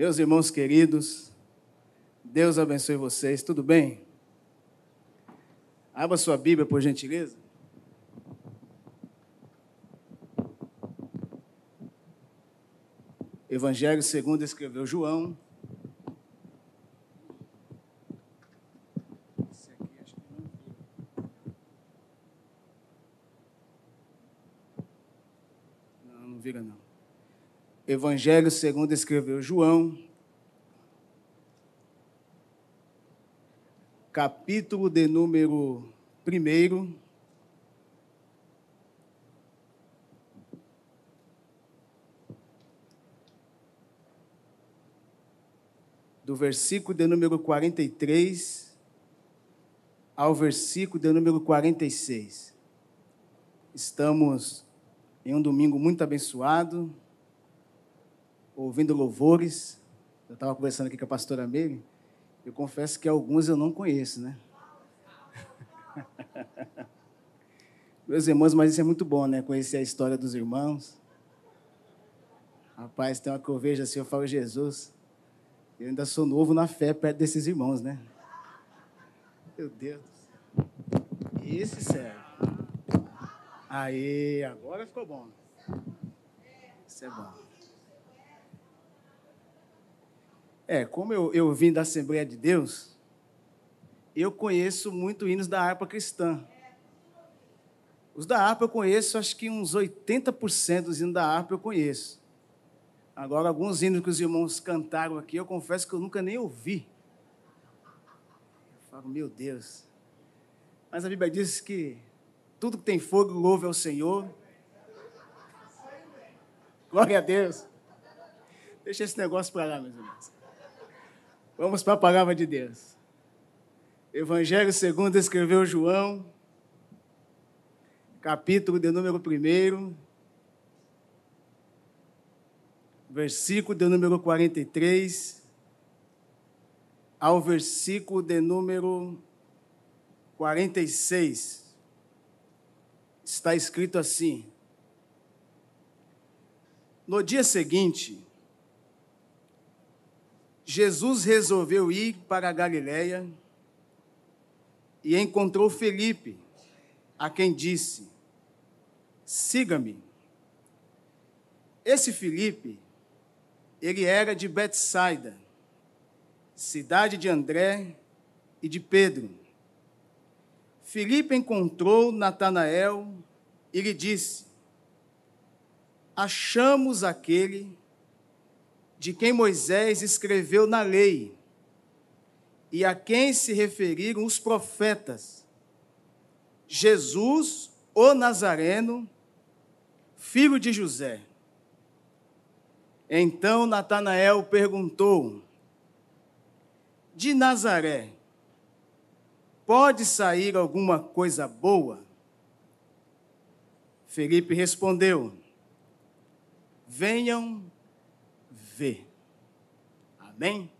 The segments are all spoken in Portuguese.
Meus irmãos queridos, Deus abençoe vocês, tudo bem? Abra sua Bíblia, por gentileza. Evangelho segundo escreveu João. Não, não vira não. Evangelho segundo escreveu João. Capítulo de número 1. do versículo de número 43 ao versículo de número 46. Estamos em um domingo muito abençoado, ouvindo louvores. Eu estava conversando aqui com a pastora Meire. Eu confesso que alguns eu não conheço, né? Meus irmãos, mas isso é muito bom, né? Conhecer a história dos irmãos. Rapaz, tem uma que eu vejo assim, eu falo, Jesus, eu ainda sou novo na fé perto desses irmãos, né? Meu Deus. Esse serve. Aí, agora ficou bom. Isso é bom. É, como eu, eu vim da Assembleia de Deus, eu conheço muito hinos da harpa cristã. Os da harpa eu conheço, acho que uns 80% dos hinos da harpa eu conheço. Agora, alguns hinos que os irmãos cantaram aqui, eu confesso que eu nunca nem ouvi. Eu falo, meu Deus. Mas a Bíblia diz que tudo que tem fogo louve ao Senhor. Glória a Deus. Deixa esse negócio para lá, meus irmãos. Vamos para a palavra de Deus. Evangelho segundo escreveu João, capítulo de número 1 versículo de número 43 ao versículo de número 46. Está escrito assim: No dia seguinte, Jesus resolveu ir para a Galiléia e encontrou Felipe, a quem disse: Siga-me. Esse Felipe ele era de Betsaida, cidade de André e de Pedro. Filipe encontrou Natanael e lhe disse: Achamos aquele de quem Moisés escreveu na lei e a quem se referiram os profetas, Jesus, o Nazareno, filho de José. Então Natanael perguntou: De Nazaré, pode sair alguma coisa boa? Felipe respondeu: Venham Amém?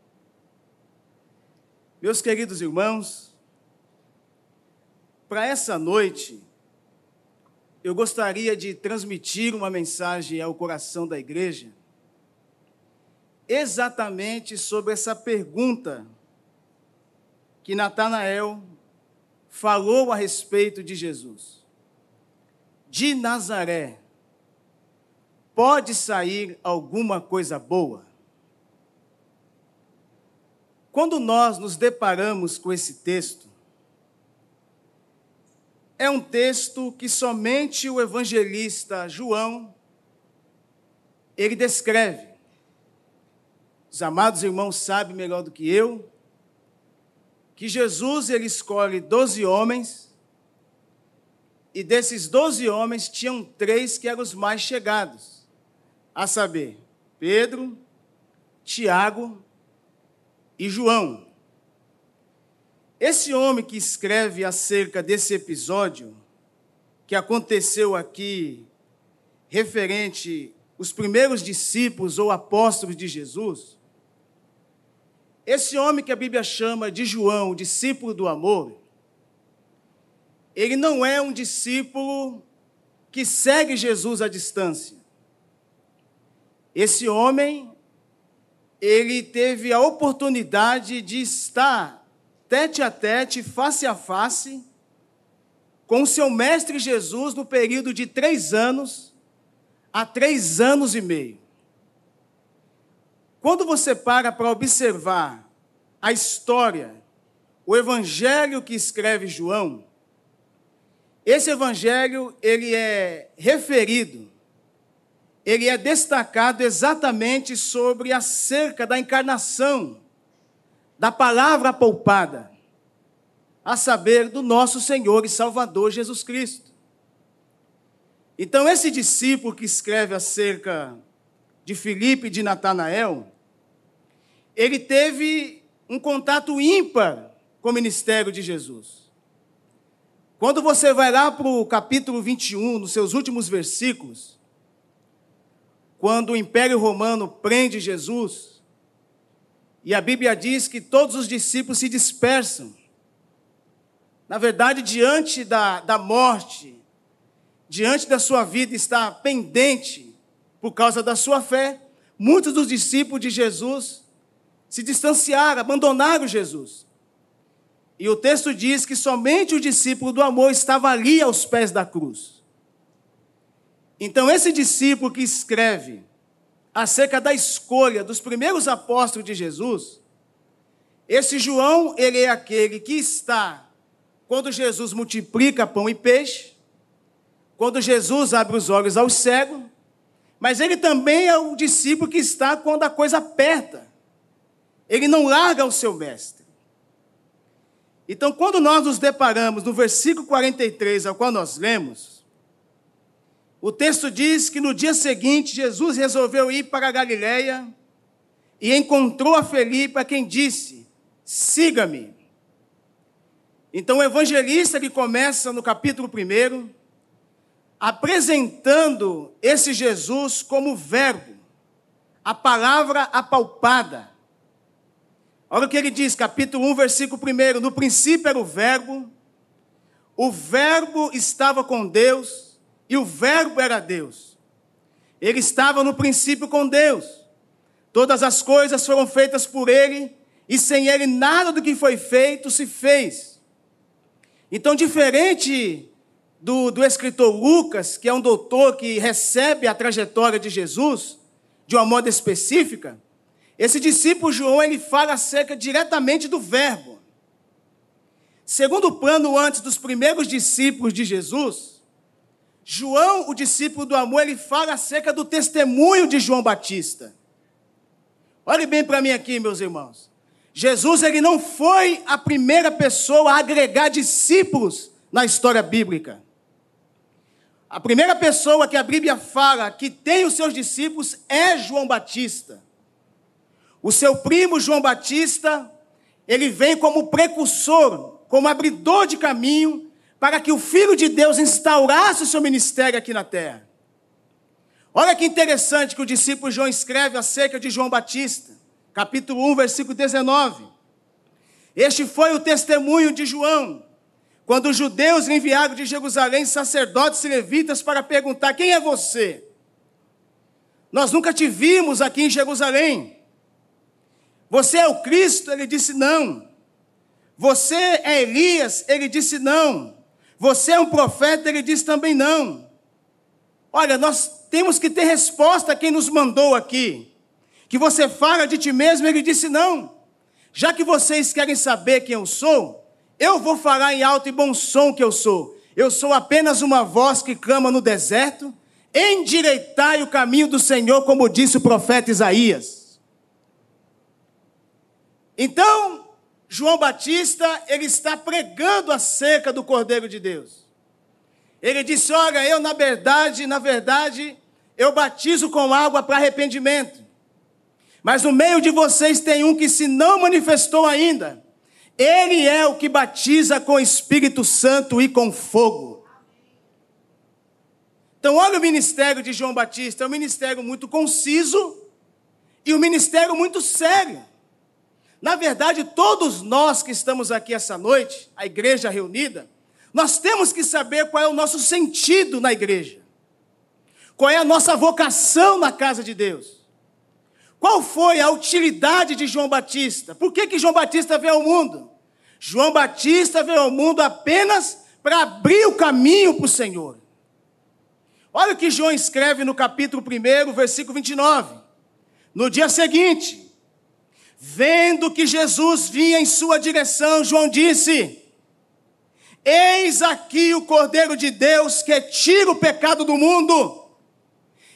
Meus queridos irmãos, para essa noite, eu gostaria de transmitir uma mensagem ao coração da igreja exatamente sobre essa pergunta que Natanael falou a respeito de Jesus. De Nazaré, pode sair alguma coisa boa? Quando nós nos deparamos com esse texto, é um texto que somente o evangelista João ele descreve. Os amados irmãos sabem melhor do que eu que Jesus ele escolhe doze homens e desses doze homens tinham três que eram os mais chegados, a saber, Pedro, Tiago e João. Esse homem que escreve acerca desse episódio que aconteceu aqui referente os primeiros discípulos ou apóstolos de Jesus, esse homem que a Bíblia chama de João, discípulo do amor, ele não é um discípulo que segue Jesus à distância. Esse homem, ele teve a oportunidade de estar tete a tete, face a face, com o seu mestre Jesus no período de três anos a três anos e meio. Quando você para para observar a história, o evangelho que escreve João, esse evangelho ele é referido ele é destacado exatamente sobre acerca da encarnação da palavra poupada, a saber, do nosso Senhor e Salvador Jesus Cristo. Então, esse discípulo que escreve acerca de Filipe e de Natanael, ele teve um contato ímpar com o ministério de Jesus. Quando você vai lá para o capítulo 21, nos seus últimos versículos, quando o Império Romano prende Jesus, e a Bíblia diz que todos os discípulos se dispersam. Na verdade, diante da, da morte, diante da sua vida está pendente por causa da sua fé, muitos dos discípulos de Jesus se distanciaram, abandonaram Jesus. E o texto diz que somente o discípulo do amor estava ali aos pés da cruz. Então, esse discípulo que escreve acerca da escolha dos primeiros apóstolos de Jesus, esse João, ele é aquele que está quando Jesus multiplica pão e peixe, quando Jesus abre os olhos aos cegos, mas ele também é o discípulo que está quando a coisa aperta. Ele não larga o seu mestre. Então, quando nós nos deparamos no versículo 43, ao qual nós lemos, o texto diz que no dia seguinte Jesus resolveu ir para a Galiléia e encontrou a Felipe, a quem disse: Siga-me. Então o evangelista que começa no capítulo 1, apresentando esse Jesus como verbo, a palavra apalpada. Olha o que ele diz, capítulo 1, versículo 1: No princípio era o verbo, o verbo estava com Deus e o Verbo era Deus. Ele estava no princípio com Deus. Todas as coisas foram feitas por Ele, e sem Ele nada do que foi feito se fez. Então, diferente do, do escritor Lucas, que é um doutor que recebe a trajetória de Jesus de uma modo específica, esse discípulo João ele fala acerca diretamente do Verbo. Segundo o plano antes dos primeiros discípulos de Jesus, João, o discípulo do amor, ele fala acerca do testemunho de João Batista. Olhe bem para mim aqui, meus irmãos. Jesus ele não foi a primeira pessoa a agregar discípulos na história bíblica. A primeira pessoa que a Bíblia fala que tem os seus discípulos é João Batista. O seu primo João Batista, ele vem como precursor, como abridor de caminho para que o Filho de Deus instaurasse o seu ministério aqui na terra. Olha que interessante que o discípulo João escreve acerca de João Batista, capítulo 1, versículo 19. Este foi o testemunho de João, quando os judeus enviaram de Jerusalém sacerdotes e levitas para perguntar: Quem é você? Nós nunca te vimos aqui em Jerusalém. Você é o Cristo? Ele disse: Não. Você é Elias? Ele disse: Não. Você é um profeta? Ele diz também não. Olha, nós temos que ter resposta a quem nos mandou aqui. Que você fala de ti mesmo, ele disse não. Já que vocês querem saber quem eu sou, eu vou falar em alto e bom som que eu sou. Eu sou apenas uma voz que clama no deserto. Endireitai o caminho do Senhor, como disse o profeta Isaías. Então, João Batista, ele está pregando acerca do Cordeiro de Deus. Ele disse: Olha, eu na verdade, na verdade, eu batizo com água para arrependimento. Mas no meio de vocês tem um que se não manifestou ainda. Ele é o que batiza com Espírito Santo e com fogo. Então, olha o ministério de João Batista, é um ministério muito conciso e um ministério muito sério. Na verdade, todos nós que estamos aqui essa noite, a igreja reunida, nós temos que saber qual é o nosso sentido na igreja. Qual é a nossa vocação na casa de Deus? Qual foi a utilidade de João Batista? Por que, que João Batista veio ao mundo? João Batista veio ao mundo apenas para abrir o caminho para o Senhor. Olha o que João escreve no capítulo 1, versículo 29. No dia seguinte, vendo que Jesus vinha em sua direção, João disse: Eis aqui o Cordeiro de Deus que tira o pecado do mundo.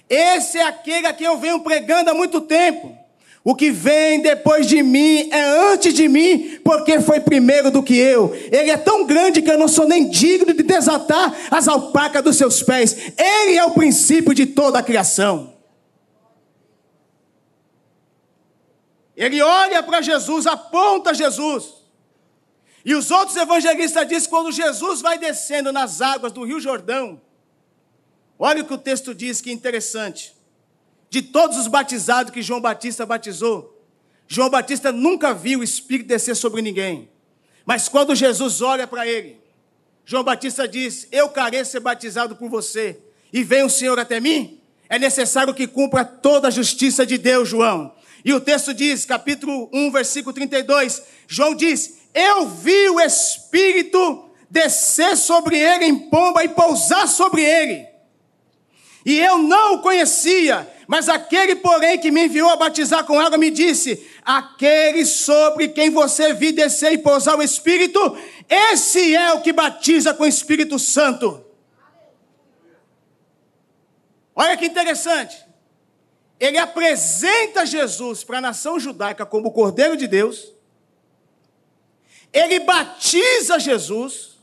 Esse é aquele a quem eu venho pregando há muito tempo. O que vem depois de mim é antes de mim, porque foi primeiro do que eu. Ele é tão grande que eu não sou nem digno de desatar as alpacas dos seus pés. Ele é o princípio de toda a criação. Ele olha para Jesus, aponta Jesus. E os outros evangelistas dizem que quando Jesus vai descendo nas águas do Rio Jordão, olha o que o texto diz, que interessante. De todos os batizados que João Batista batizou, João Batista nunca viu o Espírito descer sobre ninguém. Mas quando Jesus olha para ele, João Batista diz: Eu quero ser batizado por você, e vem o Senhor até mim? É necessário que cumpra toda a justiça de Deus, João. E o texto diz, capítulo 1, versículo 32, João diz: eu vi o Espírito descer sobre ele em pomba e pousar sobre ele. E eu não o conhecia, mas aquele, porém, que me enviou a batizar com água, me disse: Aquele sobre quem você viu descer e pousar o Espírito, esse é o que batiza com o Espírito Santo. Olha que interessante. Ele apresenta Jesus para a nação judaica como o Cordeiro de Deus ele batiza Jesus.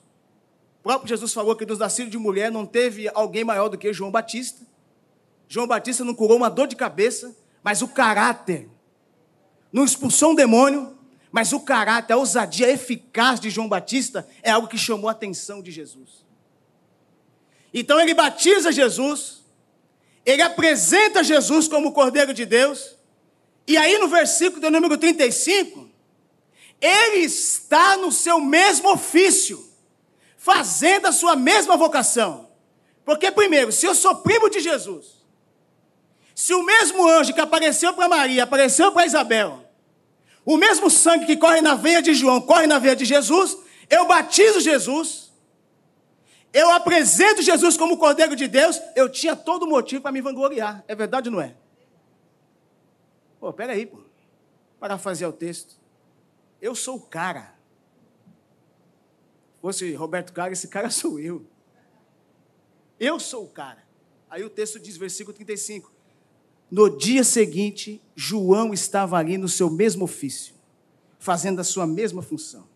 O próprio Jesus falou que dos nascidos de mulher não teve alguém maior do que João Batista. João Batista não curou uma dor de cabeça, mas o caráter. Não expulsou um demônio, mas o caráter, a ousadia eficaz de João Batista é algo que chamou a atenção de Jesus. Então ele batiza Jesus, ele apresenta Jesus como o Cordeiro de Deus, e aí no versículo de número 35, ele está no seu mesmo ofício, fazendo a sua mesma vocação. Porque, primeiro, se eu sou primo de Jesus, se o mesmo anjo que apareceu para Maria, apareceu para Isabel, o mesmo sangue que corre na veia de João, corre na veia de Jesus, eu batizo Jesus, eu apresento Jesus como Cordeiro de Deus, eu tinha todo motivo para me vangloriar. É verdade ou não é? Pô, peraí, pô. fazer o texto. Eu sou o cara. Fosse Roberto Cara, esse cara sou eu. Eu sou o cara. Aí o texto diz, versículo 35. No dia seguinte, João estava ali no seu mesmo ofício, fazendo a sua mesma função.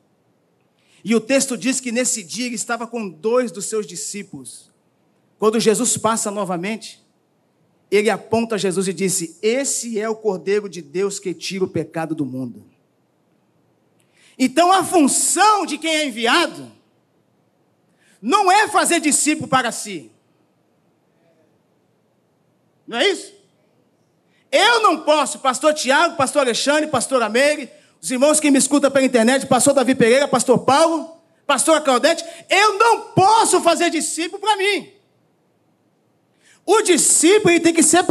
E o texto diz que nesse dia ele estava com dois dos seus discípulos. Quando Jesus passa novamente, ele aponta a Jesus e disse: Esse é o Cordeiro de Deus que tira o pecado do mundo. Então a função de quem é enviado não é fazer discípulo para si. Não é isso? Eu não posso, pastor Tiago, pastor Alexandre, pastor Ameire, os irmãos que me escutam pela internet, pastor Davi Pereira, pastor Paulo, pastor Claudete, eu não posso fazer discípulo para mim. O discípulo ele tem que ser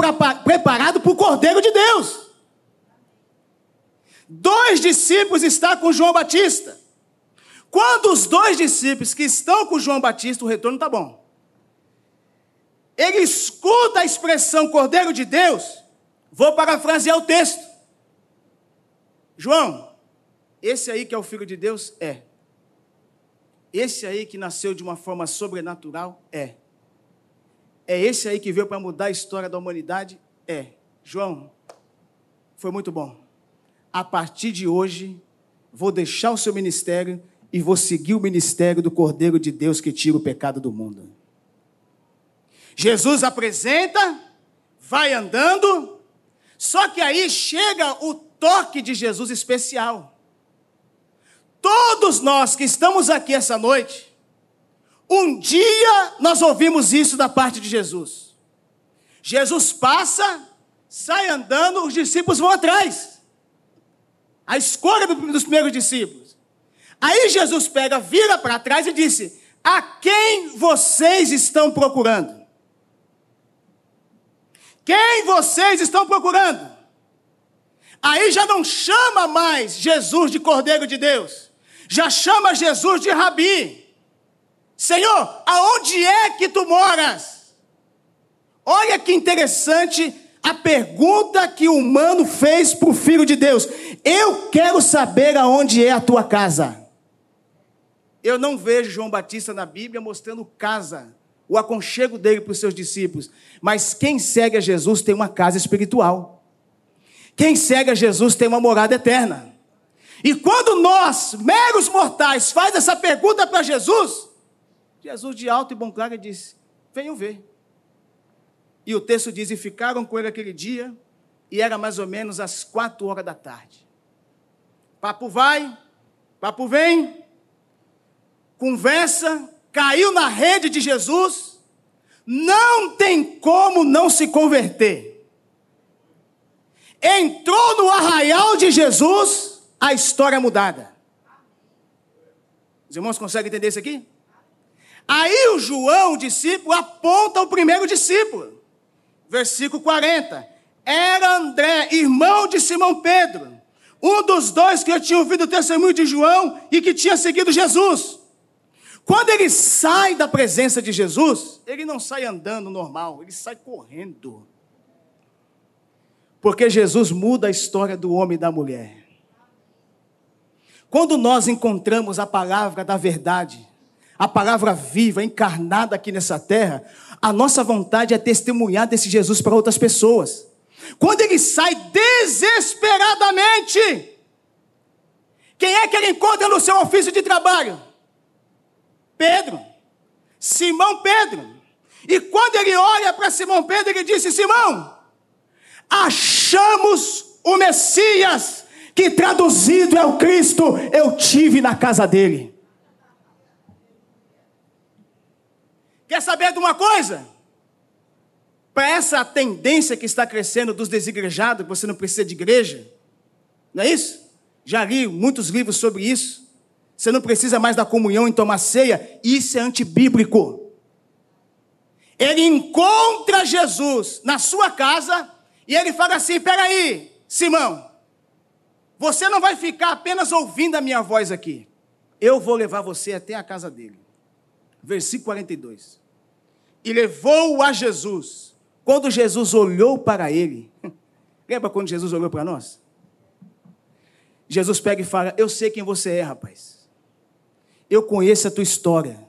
preparado para o Cordeiro de Deus. Dois discípulos estão com João Batista. Quando os dois discípulos que estão com João Batista, o retorno está bom. Ele escuta a expressão Cordeiro de Deus. Vou parafrasear o texto. João, esse aí que é o Filho de Deus? É. Esse aí que nasceu de uma forma sobrenatural? É. É esse aí que veio para mudar a história da humanidade? É. João, foi muito bom a partir de hoje, vou deixar o seu ministério e vou seguir o ministério do Cordeiro de Deus que tira o pecado do mundo. Jesus apresenta, vai andando, só que aí chega o toque de Jesus especial. Todos nós que estamos aqui essa noite, um dia nós ouvimos isso da parte de Jesus. Jesus passa, sai andando, os discípulos vão atrás a escolha dos primeiros discípulos. Aí Jesus pega, vira para trás e disse: A quem vocês estão procurando? Quem vocês estão procurando? Aí já não chama mais Jesus de Cordeiro de Deus, já chama Jesus de Rabi. Senhor, aonde é que tu moras? Olha que interessante a pergunta que o humano fez para o Filho de Deus: Eu quero saber aonde é a tua casa. Eu não vejo João Batista na Bíblia mostrando casa, o aconchego dele para os seus discípulos. Mas quem segue a Jesus tem uma casa espiritual. Quem segue a Jesus tem uma morada eterna. E quando nós, meros mortais, faz essa pergunta para Jesus, Jesus de alto e bom claro disse: Venham ver. E o texto diz: E ficaram com ele aquele dia, e era mais ou menos às quatro horas da tarde. Papo vai, papo vem, conversa, caiu na rede de Jesus, não tem como não se converter. Entrou no arraial de Jesus, a história é mudada. Os irmãos conseguem entender isso aqui? Aí o João, o discípulo, aponta o primeiro discípulo versículo 40. Era André, irmão de Simão Pedro, um dos dois que tinha ouvido o testemunho de João e que tinha seguido Jesus. Quando ele sai da presença de Jesus, ele não sai andando normal, ele sai correndo. Porque Jesus muda a história do homem e da mulher. Quando nós encontramos a palavra da verdade, a palavra viva, encarnada aqui nessa terra, a nossa vontade é testemunhar desse Jesus para outras pessoas. Quando ele sai desesperadamente, quem é que ele encontra no seu ofício de trabalho? Pedro, Simão Pedro. E quando ele olha para Simão Pedro, ele disse: Simão, achamos o Messias, que traduzido é o Cristo, eu tive na casa dele. Quer saber de uma coisa? Para essa tendência que está crescendo dos desigrejados, você não precisa de igreja, não é isso? Já li muitos livros sobre isso. Você não precisa mais da comunhão em tomar ceia, isso é antibíblico. Ele encontra Jesus na sua casa e ele fala assim: peraí, Simão, você não vai ficar apenas ouvindo a minha voz aqui. Eu vou levar você até a casa dele. Versículo 42 e levou-o a Jesus. Quando Jesus olhou para ele, lembra quando Jesus olhou para nós? Jesus pega e fala: Eu sei quem você é, rapaz. Eu conheço a tua história.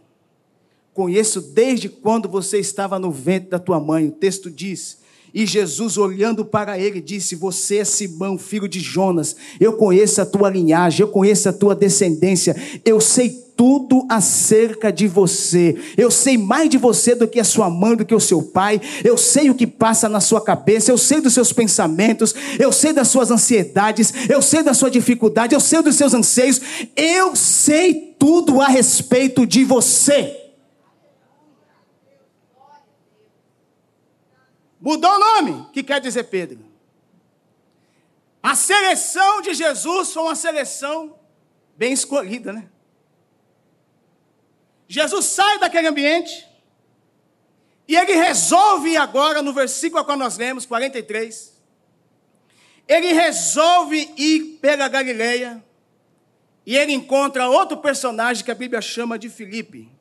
Conheço desde quando você estava no ventre da tua mãe. O texto diz e Jesus, olhando para ele, disse: Você é Simão, filho de Jonas. Eu conheço a tua linhagem, eu conheço a tua descendência. Eu sei tudo acerca de você. Eu sei mais de você do que a sua mãe, do que o seu pai. Eu sei o que passa na sua cabeça. Eu sei dos seus pensamentos. Eu sei das suas ansiedades. Eu sei da sua dificuldade. Eu sei dos seus anseios. Eu sei tudo a respeito de você. Mudou o nome, que quer dizer Pedro. A seleção de Jesus foi uma seleção bem escolhida, né? Jesus sai daquele ambiente e ele resolve agora, no versículo a qual nós lemos, 43, ele resolve ir pela Galileia e ele encontra outro personagem que a Bíblia chama de Filipe.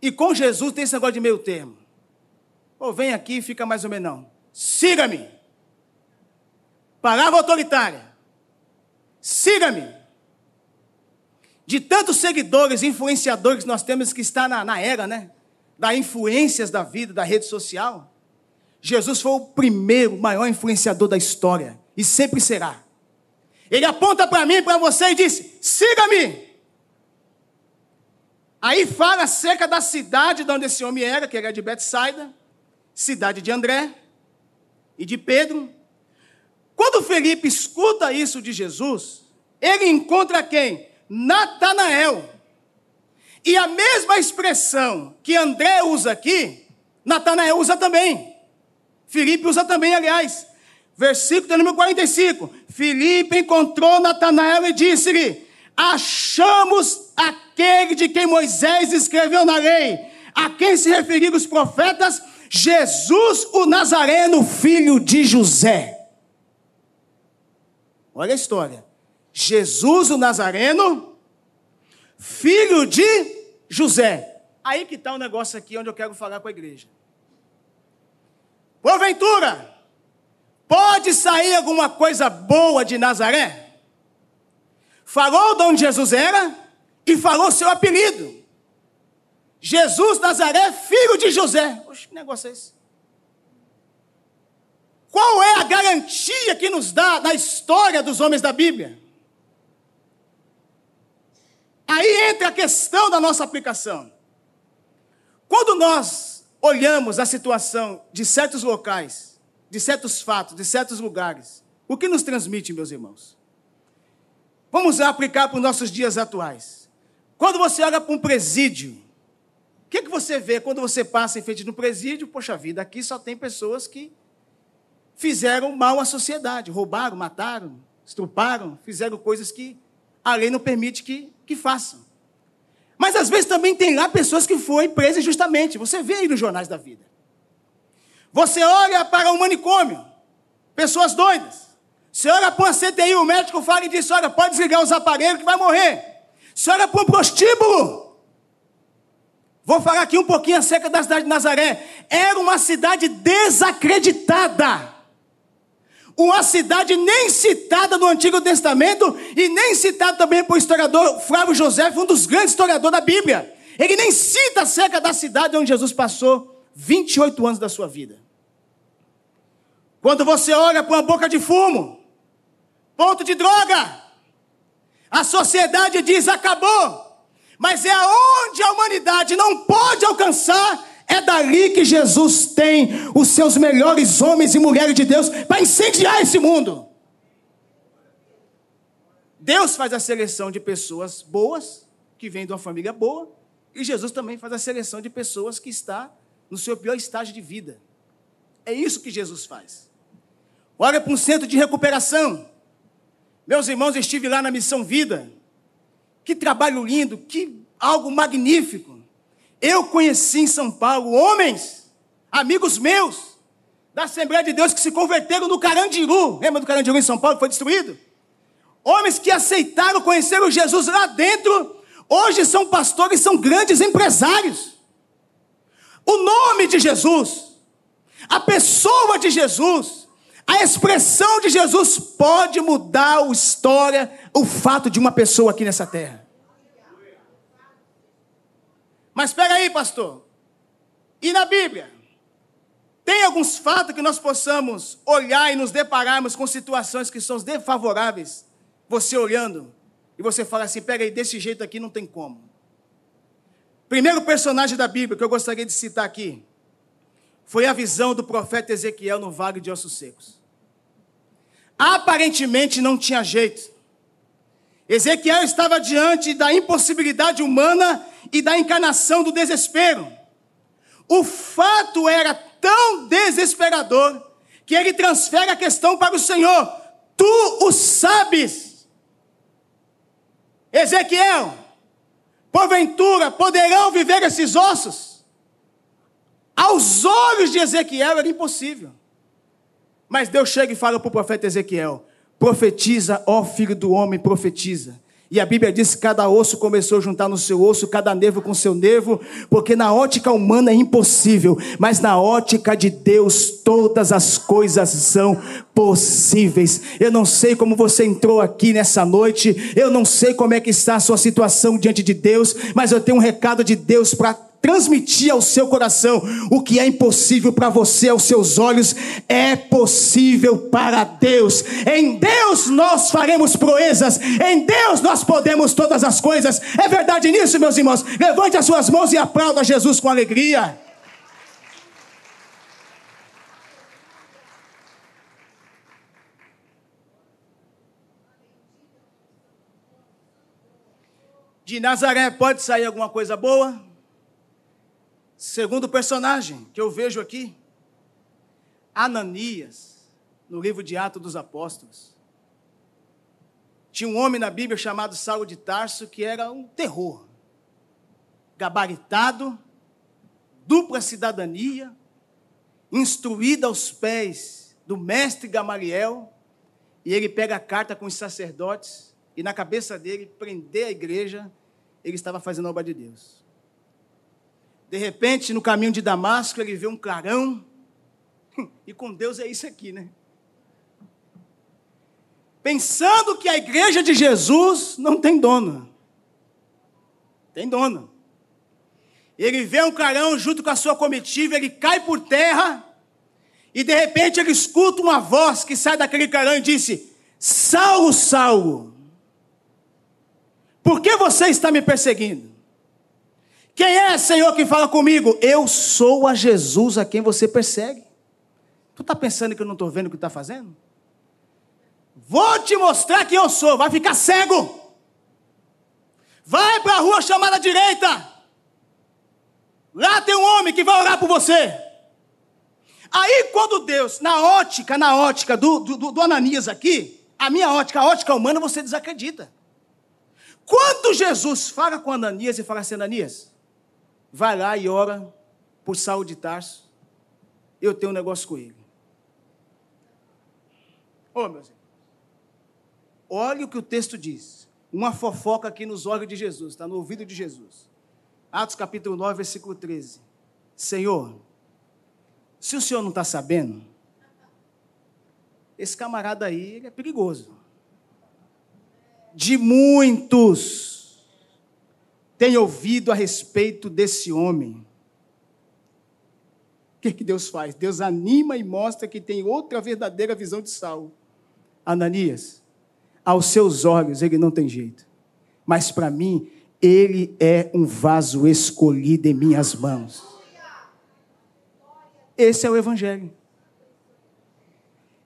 E com Jesus tem esse negócio de meio termo. Ou vem aqui e fica mais ou menos. Siga-me. Palavra autoritária. Siga-me. De tantos seguidores, influenciadores que nós temos que estar na, na era, né? Da influências da vida, da rede social. Jesus foi o primeiro, maior influenciador da história. E sempre será. Ele aponta para mim, para você e disse: siga-me. Aí fala acerca da cidade de onde esse homem era, que era de Betsaida cidade de André e de Pedro. Quando Felipe escuta isso de Jesus, ele encontra quem? Natanael. E a mesma expressão que André usa aqui, Natanael usa também. Felipe usa também, aliás. Versículo número 45. Filipe encontrou Natanael e disse-lhe: Achamos aquele de quem Moisés escreveu na lei, a quem se referiram os profetas Jesus o Nazareno, filho de José. Olha a história. Jesus o Nazareno, filho de José. Aí que está o negócio aqui onde eu quero falar com a igreja. Porventura, pode sair alguma coisa boa de Nazaré? Falou de onde Jesus era e falou seu apelido. Jesus Nazaré, filho de José. Oxe, que negócio é esse? Qual é a garantia que nos dá na história dos homens da Bíblia? Aí entra a questão da nossa aplicação. Quando nós olhamos a situação de certos locais, de certos fatos, de certos lugares, o que nos transmite, meus irmãos? Vamos aplicar para os nossos dias atuais. Quando você olha para um presídio, o que, que você vê quando você passa em frente no presídio? Poxa vida, aqui só tem pessoas que fizeram mal à sociedade, roubaram, mataram, estruparam, fizeram coisas que a lei não permite que, que façam. Mas às vezes também tem lá pessoas que foram presas justamente. Você vê aí nos jornais da vida. Você olha para o manicômio, pessoas doidas. Você olha para uma CTI, o médico fala e diz: olha, pode desligar os aparelhos que vai morrer. Você olha para um prostíbulo. Vou falar aqui um pouquinho acerca da cidade de Nazaré. Era uma cidade desacreditada uma cidade nem citada no Antigo Testamento e nem citada também por historiador Flávio José, um dos grandes historiadores da Bíblia. Ele nem cita acerca da cidade onde Jesus passou 28 anos da sua vida. Quando você olha para uma boca de fumo, ponto de droga, a sociedade diz acabou, mas é aonde a humanidade não pode alcançar é dali que Jesus tem os seus melhores homens e mulheres de Deus para incendiar esse mundo. Deus faz a seleção de pessoas boas, que vêm de uma família boa, e Jesus também faz a seleção de pessoas que está no seu pior estágio de vida. É isso que Jesus faz. Olha para um centro de recuperação. Meus irmãos, eu estive lá na Missão Vida. Que trabalho lindo, que algo magnífico. Eu conheci em São Paulo homens, amigos meus, da Assembleia de Deus que se converteram no Carandiru. Lembra do Carandiru em São Paulo que foi destruído? Homens que aceitaram conhecer o Jesus lá dentro, hoje são pastores, são grandes empresários. O nome de Jesus, a pessoa de Jesus, a expressão de Jesus pode mudar a história, o fato de uma pessoa aqui nessa terra. Mas espera aí, pastor. E na Bíblia? Tem alguns fatos que nós possamos olhar e nos depararmos com situações que são desfavoráveis. Você olhando e você fala assim: pega aí, desse jeito aqui não tem como. Primeiro personagem da Bíblia que eu gostaria de citar aqui foi a visão do profeta Ezequiel no vale de ossos secos. Aparentemente não tinha jeito. Ezequiel estava diante da impossibilidade humana e da encarnação do desespero. O fato era tão desesperador que ele transfere a questão para o Senhor. Tu o sabes. Ezequiel, porventura poderão viver esses ossos? Aos olhos de Ezequiel era impossível. Mas Deus chega e fala para o profeta Ezequiel: Profetiza, ó filho do homem, profetiza. E a Bíblia diz que cada osso começou a juntar no seu osso, cada nervo com seu nervo, porque na ótica humana é impossível, mas na ótica de Deus todas as coisas são possíveis. Eu não sei como você entrou aqui nessa noite, eu não sei como é que está a sua situação diante de Deus, mas eu tenho um recado de Deus para transmitir ao seu coração o que é impossível para você, aos seus olhos, é possível para Deus. Em Deus nós faremos proezas, em Deus nós podemos todas as coisas. É verdade nisso, meus irmãos? Levante as suas mãos e aplauda Jesus com alegria. De Nazaré pode sair alguma coisa boa? Segundo personagem que eu vejo aqui, Ananias, no livro de Atos dos Apóstolos. Tinha um homem na Bíblia chamado Saulo de Tarso que era um terror. Gabaritado, dupla cidadania, instruído aos pés do mestre Gamaliel, E ele pega a carta com os sacerdotes, e na cabeça dele, prender a igreja, ele estava fazendo a obra de Deus. De repente, no caminho de Damasco, ele vê um clarão, e com Deus é isso aqui, né? Pensando que a igreja de Jesus não tem dona. Tem dona. Ele vê um clarão junto com a sua comitiva, ele cai por terra, e de repente ele escuta uma voz que sai daquele clarão e disse: Saulo, Saulo, por que você está me perseguindo? Quem é, Senhor, que fala comigo? Eu sou a Jesus a quem você persegue. Tu está pensando que eu não estou vendo o que está fazendo? Vou te mostrar quem eu sou, vai ficar cego. Vai para a rua chamada direita. Lá tem um homem que vai orar por você. Aí, quando Deus, na ótica, na ótica do, do, do Ananias aqui, a minha ótica, a ótica humana, você desacredita. Quando Jesus fala com Ananias e fala assim, Ananias, vai lá e ora por Saul de Tarso, eu tenho um negócio com ele. Ô, oh, meus irmãos, olha o que o texto diz. Uma fofoca aqui nos olhos de Jesus, está no ouvido de Jesus. Atos capítulo 9, versículo 13. Senhor, se o senhor não está sabendo, esse camarada aí ele é perigoso. De muitos tem ouvido a respeito desse homem. O que, que Deus faz? Deus anima e mostra que tem outra verdadeira visão de Saul. Ananias, aos seus olhos ele não tem jeito, mas para mim ele é um vaso escolhido em minhas mãos. Esse é o Evangelho.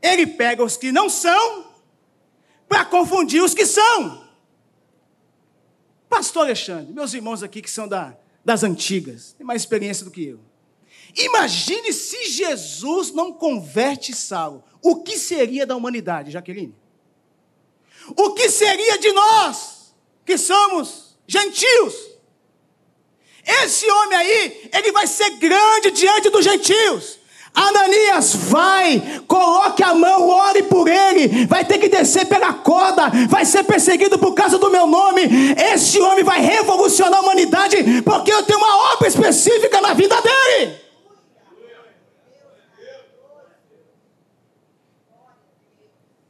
Ele pega os que não são para confundir os que são. Pastor Alexandre, meus irmãos aqui que são da, das antigas, têm mais experiência do que eu. Imagine se Jesus não converte Saulo. O que seria da humanidade, Jaqueline? O que seria de nós, que somos gentios? Esse homem aí, ele vai ser grande diante dos gentios. Ananias, vai, coloque a mão, ore por ele. Vai ter que descer pela corda, vai ser perseguido por causa do meu nome. Esse homem vai revolucionar a humanidade, porque eu tenho uma obra específica na vida dele.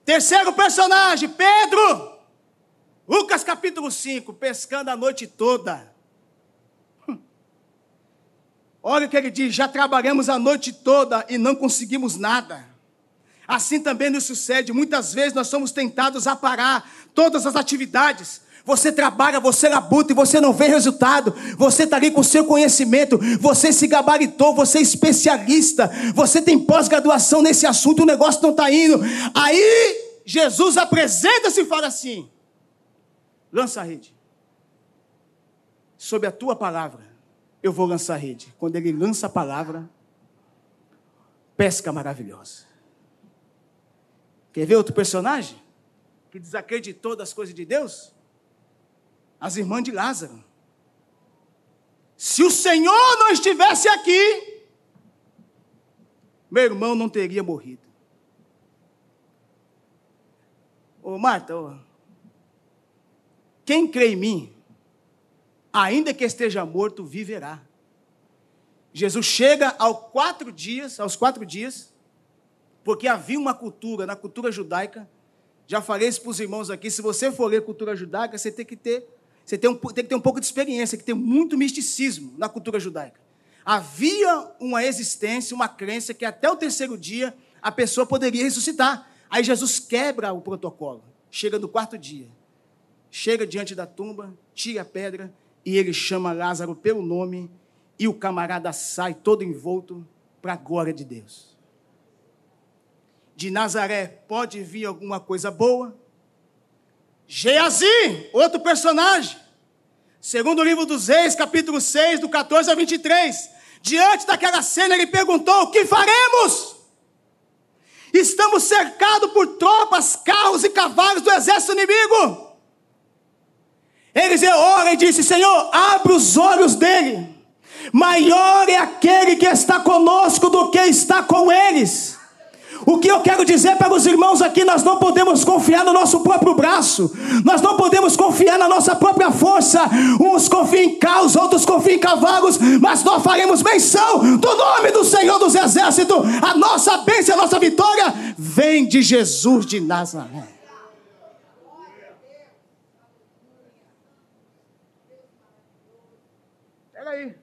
Terceiro personagem, Pedro. Lucas capítulo 5, pescando a noite toda. Olha o que ele diz: já trabalhamos a noite toda e não conseguimos nada. Assim também nos sucede, muitas vezes nós somos tentados a parar todas as atividades. Você trabalha, você labuta e você não vê resultado. Você está ali com o seu conhecimento, você se gabaritou, você é especialista, você tem pós-graduação nesse assunto, o negócio não está indo. Aí Jesus apresenta-se e fala assim: lança a rede sobre a tua palavra eu vou lançar a rede. Quando ele lança a palavra, pesca maravilhosa. Quer ver outro personagem? Que desacreditou das coisas de Deus? As irmãs de Lázaro. Se o Senhor não estivesse aqui, meu irmão não teria morrido. Ô Marta, ô, quem crê em mim, ainda que esteja morto, viverá. Jesus chega aos quatro dias, aos quatro dias, porque havia uma cultura, na cultura judaica, já falei isso para os irmãos aqui, se você for ler cultura judaica, você tem que ter, você tem, um, tem que ter um pouco de experiência, que tem muito misticismo na cultura judaica. Havia uma existência, uma crença que até o terceiro dia a pessoa poderia ressuscitar. Aí Jesus quebra o protocolo, chega no quarto dia, chega diante da tumba, tira a pedra e ele chama Lázaro pelo nome, e o camarada sai todo envolto para a glória de Deus. De Nazaré pode vir alguma coisa boa. Geazi, outro personagem. Segundo o livro dos Reis, capítulo 6, do 14 a 23. Diante daquela cena, ele perguntou: O que faremos? Estamos cercados por tropas, carros e cavalos do exército inimigo. Eliseu ora e disse: Senhor, abre os olhos dele. Maior é aquele que está conosco do que está com eles. O que eu quero dizer para os irmãos aqui, nós não podemos confiar no nosso próprio braço, nós não podemos confiar na nossa própria força. Uns confiam em carros, outros confiam em cavalos, mas nós faremos menção do nome do Senhor dos Exércitos. A nossa bênção, a nossa vitória vem de Jesus de Nazaré. Espera aí,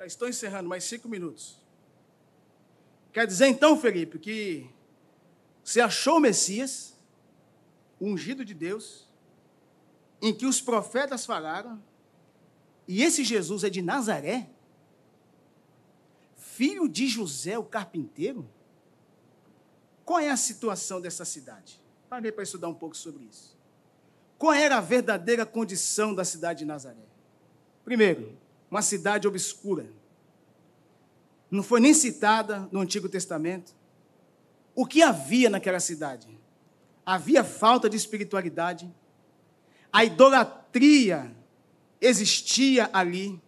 já estou encerrando, mais cinco minutos. Quer dizer então, Felipe, que você achou o Messias, ungido de Deus, em que os profetas falaram, e esse Jesus é de Nazaré, filho de José, o carpinteiro? Qual é a situação dessa cidade? Parei para estudar um pouco sobre isso. Qual era a verdadeira condição da cidade de Nazaré? Primeiro, uma cidade obscura não foi nem citada no Antigo Testamento. O que havia naquela cidade? Havia falta de espiritualidade, a idolatria existia ali,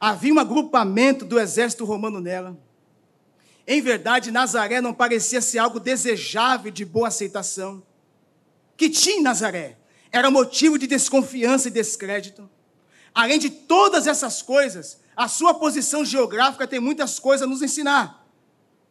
havia um agrupamento do exército romano nela. Em verdade, Nazaré não parecia ser algo desejável de boa aceitação. Que tinha em Nazaré era motivo de desconfiança e descrédito. Além de todas essas coisas, a sua posição geográfica tem muitas coisas a nos ensinar.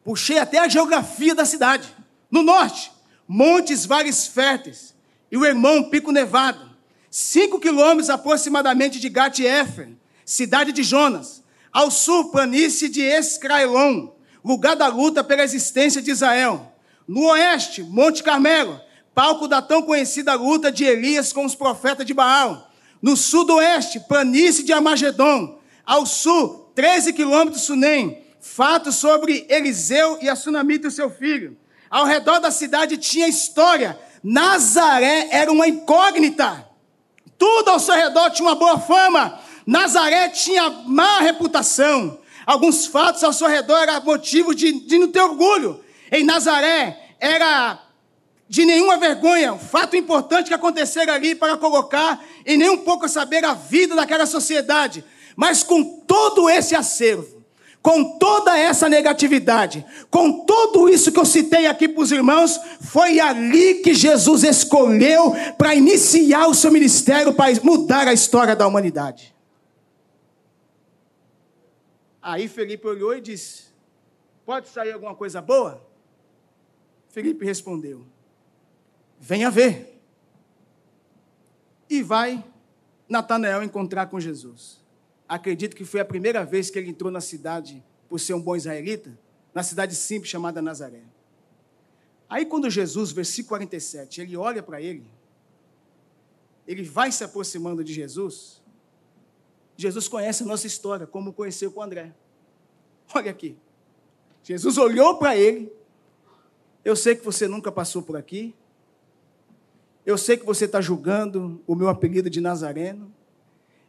Puxei até a geografia da cidade. No norte, montes, vales férteis. E o irmão Pico Nevado. Cinco quilômetros aproximadamente de Gat-Efer, cidade de Jonas. Ao sul, planície de Escraelon, lugar da luta pela existência de Israel. No oeste, Monte Carmelo, palco da tão conhecida luta de Elias com os profetas de Baal. No sudoeste, planície de Amagedon, ao sul, 13 quilômetros Sunem, fatos sobre Eliseu e a Sunamita, seu filho. Ao redor da cidade tinha história. Nazaré era uma incógnita. Tudo ao seu redor tinha uma boa fama. Nazaré tinha má reputação. Alguns fatos ao seu redor eram motivo de, de não ter orgulho. Em Nazaré era de nenhuma vergonha, um fato importante que aconteceu ali para colocar em nem um pouco saber a vida daquela sociedade. Mas com todo esse acervo, com toda essa negatividade, com tudo isso que eu citei aqui para os irmãos, foi ali que Jesus escolheu para iniciar o seu ministério, para mudar a história da humanidade. Aí Felipe olhou e disse: Pode sair alguma coisa boa? Felipe respondeu: Venha ver. E vai Natanael encontrar com Jesus acredito que foi a primeira vez que ele entrou na cidade, por ser um bom israelita, na cidade simples chamada Nazaré. Aí, quando Jesus, versículo 47, ele olha para ele, ele vai se aproximando de Jesus. Jesus conhece a nossa história, como conheceu com André. Olha aqui. Jesus olhou para ele. Eu sei que você nunca passou por aqui. Eu sei que você está julgando o meu apelido de Nazareno.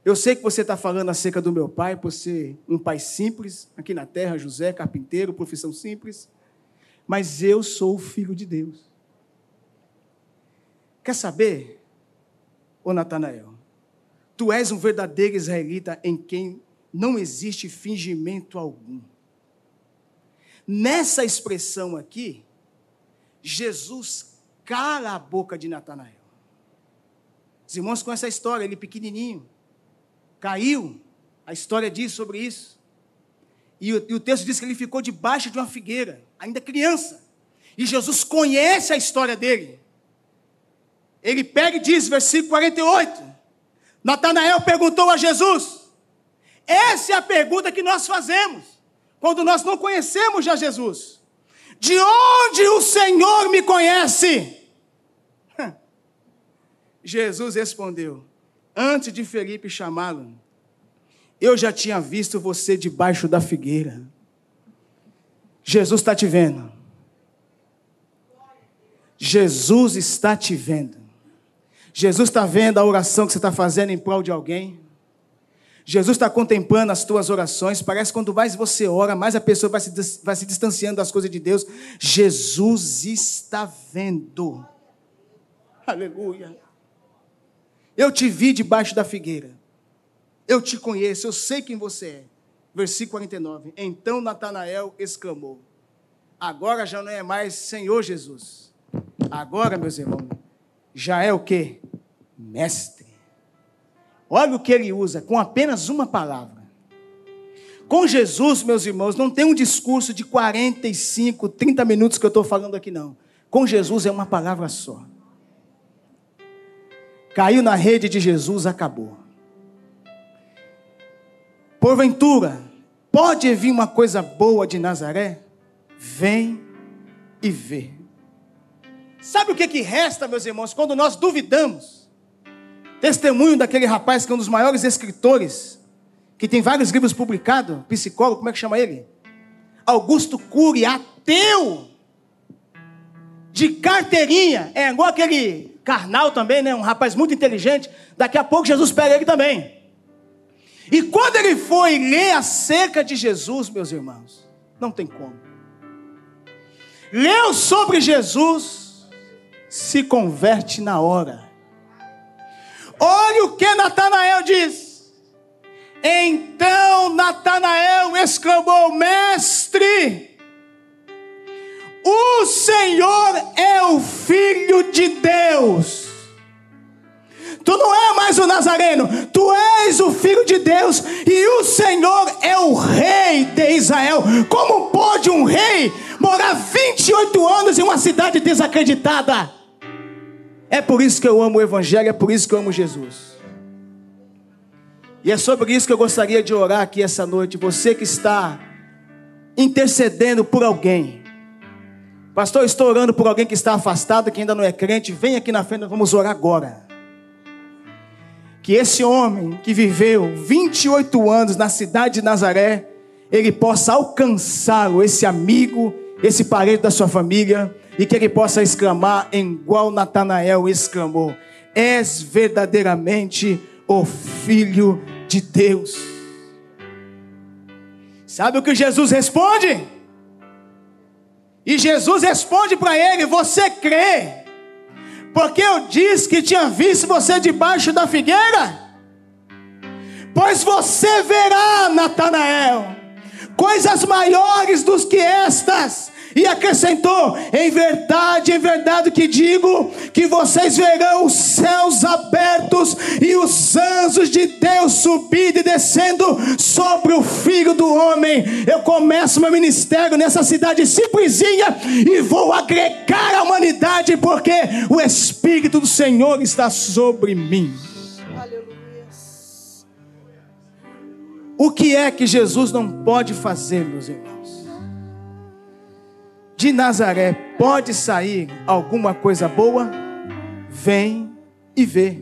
Eu sei que você está falando acerca do meu pai, por ser um pai simples, aqui na terra, José, carpinteiro, profissão simples. Mas eu sou o filho de Deus. Quer saber, ô Natanael? Tu és um verdadeiro israelita em quem não existe fingimento algum. Nessa expressão aqui, Jesus cala a boca de Natanael. Os irmãos conhecem a história, ele pequenininho, caiu. A história diz sobre isso. E o, e o, texto diz que ele ficou debaixo de uma figueira, ainda criança. E Jesus conhece a história dele. Ele pega e diz, versículo 48. Natanael perguntou a Jesus. Essa é a pergunta que nós fazemos quando nós não conhecemos já Jesus. De onde o Senhor me conhece? Jesus respondeu: antes de Felipe chamá-lo, eu já tinha visto você debaixo da figueira. Jesus está te vendo. Jesus está te vendo. Jesus está vendo a oração que você está fazendo em prol de alguém. Jesus está contemplando as tuas orações. Parece que quando mais você ora, mais a pessoa vai se, vai se distanciando das coisas de Deus. Jesus está vendo. Aleluia. Eu te vi debaixo da figueira. Eu te conheço, eu sei quem você é. Versículo 49. Então Natanael exclamou: agora já não é mais Senhor Jesus. Agora, meus irmãos, já é o que? Mestre. Olha o que ele usa com apenas uma palavra. Com Jesus, meus irmãos, não tem um discurso de 45, 30 minutos que eu estou falando aqui, não. Com Jesus é uma palavra só. Caiu na rede de Jesus, acabou. Porventura, pode vir uma coisa boa de Nazaré? Vem e vê. Sabe o que, que resta, meus irmãos, quando nós duvidamos? Testemunho daquele rapaz que é um dos maiores escritores, que tem vários livros publicados, psicólogo, como é que chama ele? Augusto Cury, ateu, de carteirinha, é igual aquele carnal também, né? Um rapaz muito inteligente. Daqui a pouco Jesus pega ele também. E quando ele foi ler acerca de Jesus, meus irmãos, não tem como. Leu sobre Jesus, se converte na hora. Olha o que Natanael diz. Então Natanael exclamou: Mestre, o Senhor é o Filho de Deus. Tu não é mais o Nazareno, tu és o Filho de Deus e o Senhor é o Rei de Israel. Como pode um rei morar 28 anos em uma cidade desacreditada? É por isso que eu amo o Evangelho, é por isso que eu amo Jesus. E é sobre isso que eu gostaria de orar aqui essa noite. Você que está intercedendo por alguém. Pastor, estou orando por alguém que está afastado, que ainda não é crente. Vem aqui na frente, vamos orar agora. Que esse homem que viveu 28 anos na cidade de Nazaré, ele possa alcançá-lo, esse amigo, esse parente da sua família, e que ele possa exclamar, igual Natanael exclamou: És verdadeiramente o Filho de Deus. Sabe o que Jesus responde? E Jesus responde para ele: Você crê? Porque eu disse que tinha visto você debaixo da figueira? Pois você verá, Natanael, coisas maiores dos que estas. E acrescentou: Em verdade, em verdade que digo que vocês verão os céus abertos e os anjos de Deus subindo e descendo sobre o filho do homem. Eu começo meu ministério nessa cidade simplesinha e vou agregar a humanidade, porque o Espírito do Senhor está sobre mim. O que é que Jesus não pode fazer, meus irmãos? De Nazaré pode sair alguma coisa boa? Vem e vê.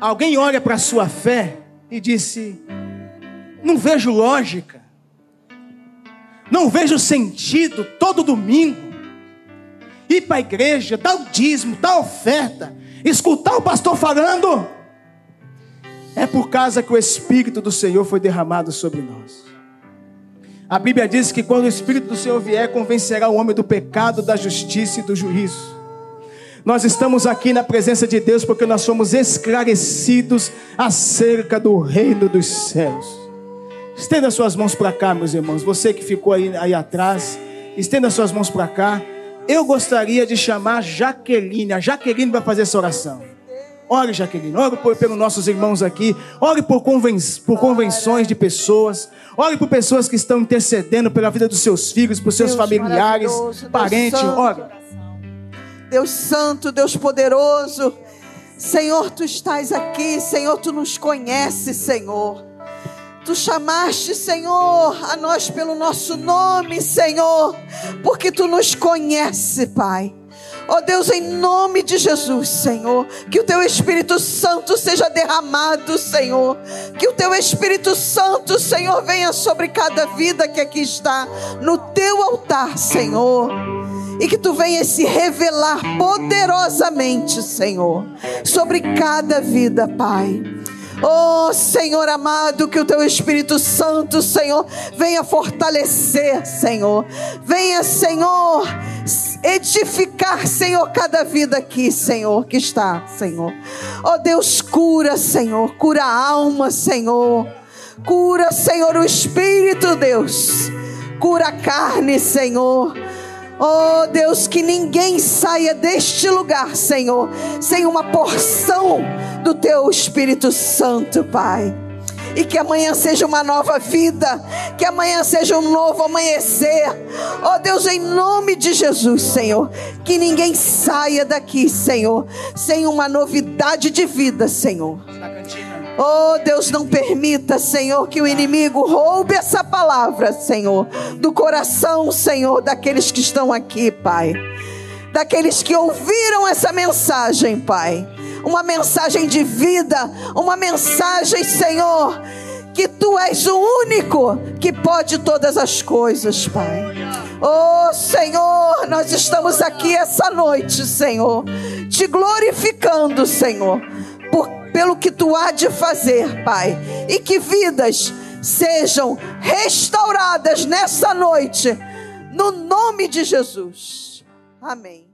Alguém olha para a sua fé e disse: Não vejo lógica, não vejo sentido todo domingo ir para a igreja, dar o dízimo, dar oferta, escutar o pastor falando. É por causa que o Espírito do Senhor foi derramado sobre nós. A Bíblia diz que quando o Espírito do Senhor vier, convencerá o homem do pecado, da justiça e do juízo. Nós estamos aqui na presença de Deus porque nós somos esclarecidos acerca do reino dos céus. Estenda suas mãos para cá, meus irmãos. Você que ficou aí, aí atrás, estenda suas mãos para cá. Eu gostaria de chamar Jaqueline. A Jaqueline vai fazer essa oração. Ore, Jaqueline. Ore por, pelos nossos irmãos aqui. Ore por, conven, por convenções de pessoas. Ore por pessoas que estão intercedendo pela vida dos seus filhos, por seus Deus familiares, parentes. Ore. Deus Santo, Deus poderoso. Senhor, tu estás aqui. Senhor, tu nos conheces, Senhor. Tu chamaste, Senhor, a nós pelo nosso nome, Senhor, porque tu nos conhece, Pai. Oh Deus, em nome de Jesus, Senhor, que o teu Espírito Santo seja derramado, Senhor. Que o teu Espírito Santo, Senhor, venha sobre cada vida que aqui está no teu altar, Senhor. E que tu venhas se revelar poderosamente, Senhor, sobre cada vida, Pai. Oh Senhor amado, que o teu Espírito Santo, Senhor, venha fortalecer, Senhor. Venha, Senhor, edificar, Senhor, cada vida aqui, Senhor, que está, Senhor. Oh Deus, cura, Senhor, cura a alma, Senhor. Cura, Senhor, o Espírito, Deus. cura a carne, Senhor. Oh Deus, que ninguém saia deste lugar, Senhor, sem uma porção do Teu Espírito Santo, Pai e que amanhã seja uma nova vida, que amanhã seja um novo amanhecer. Ó oh Deus, em nome de Jesus, Senhor, que ninguém saia daqui, Senhor, sem uma novidade de vida, Senhor. Oh Deus, não permita, Senhor, que o inimigo roube essa palavra, Senhor, do coração, Senhor, daqueles que estão aqui, Pai. Daqueles que ouviram essa mensagem, Pai uma mensagem de vida, uma mensagem, Senhor, que tu és o único que pode todas as coisas, Pai. Oh, Senhor, nós estamos aqui essa noite, Senhor, te glorificando, Senhor, por, pelo que tu há de fazer, Pai, e que vidas sejam restauradas nessa noite, no nome de Jesus. Amém.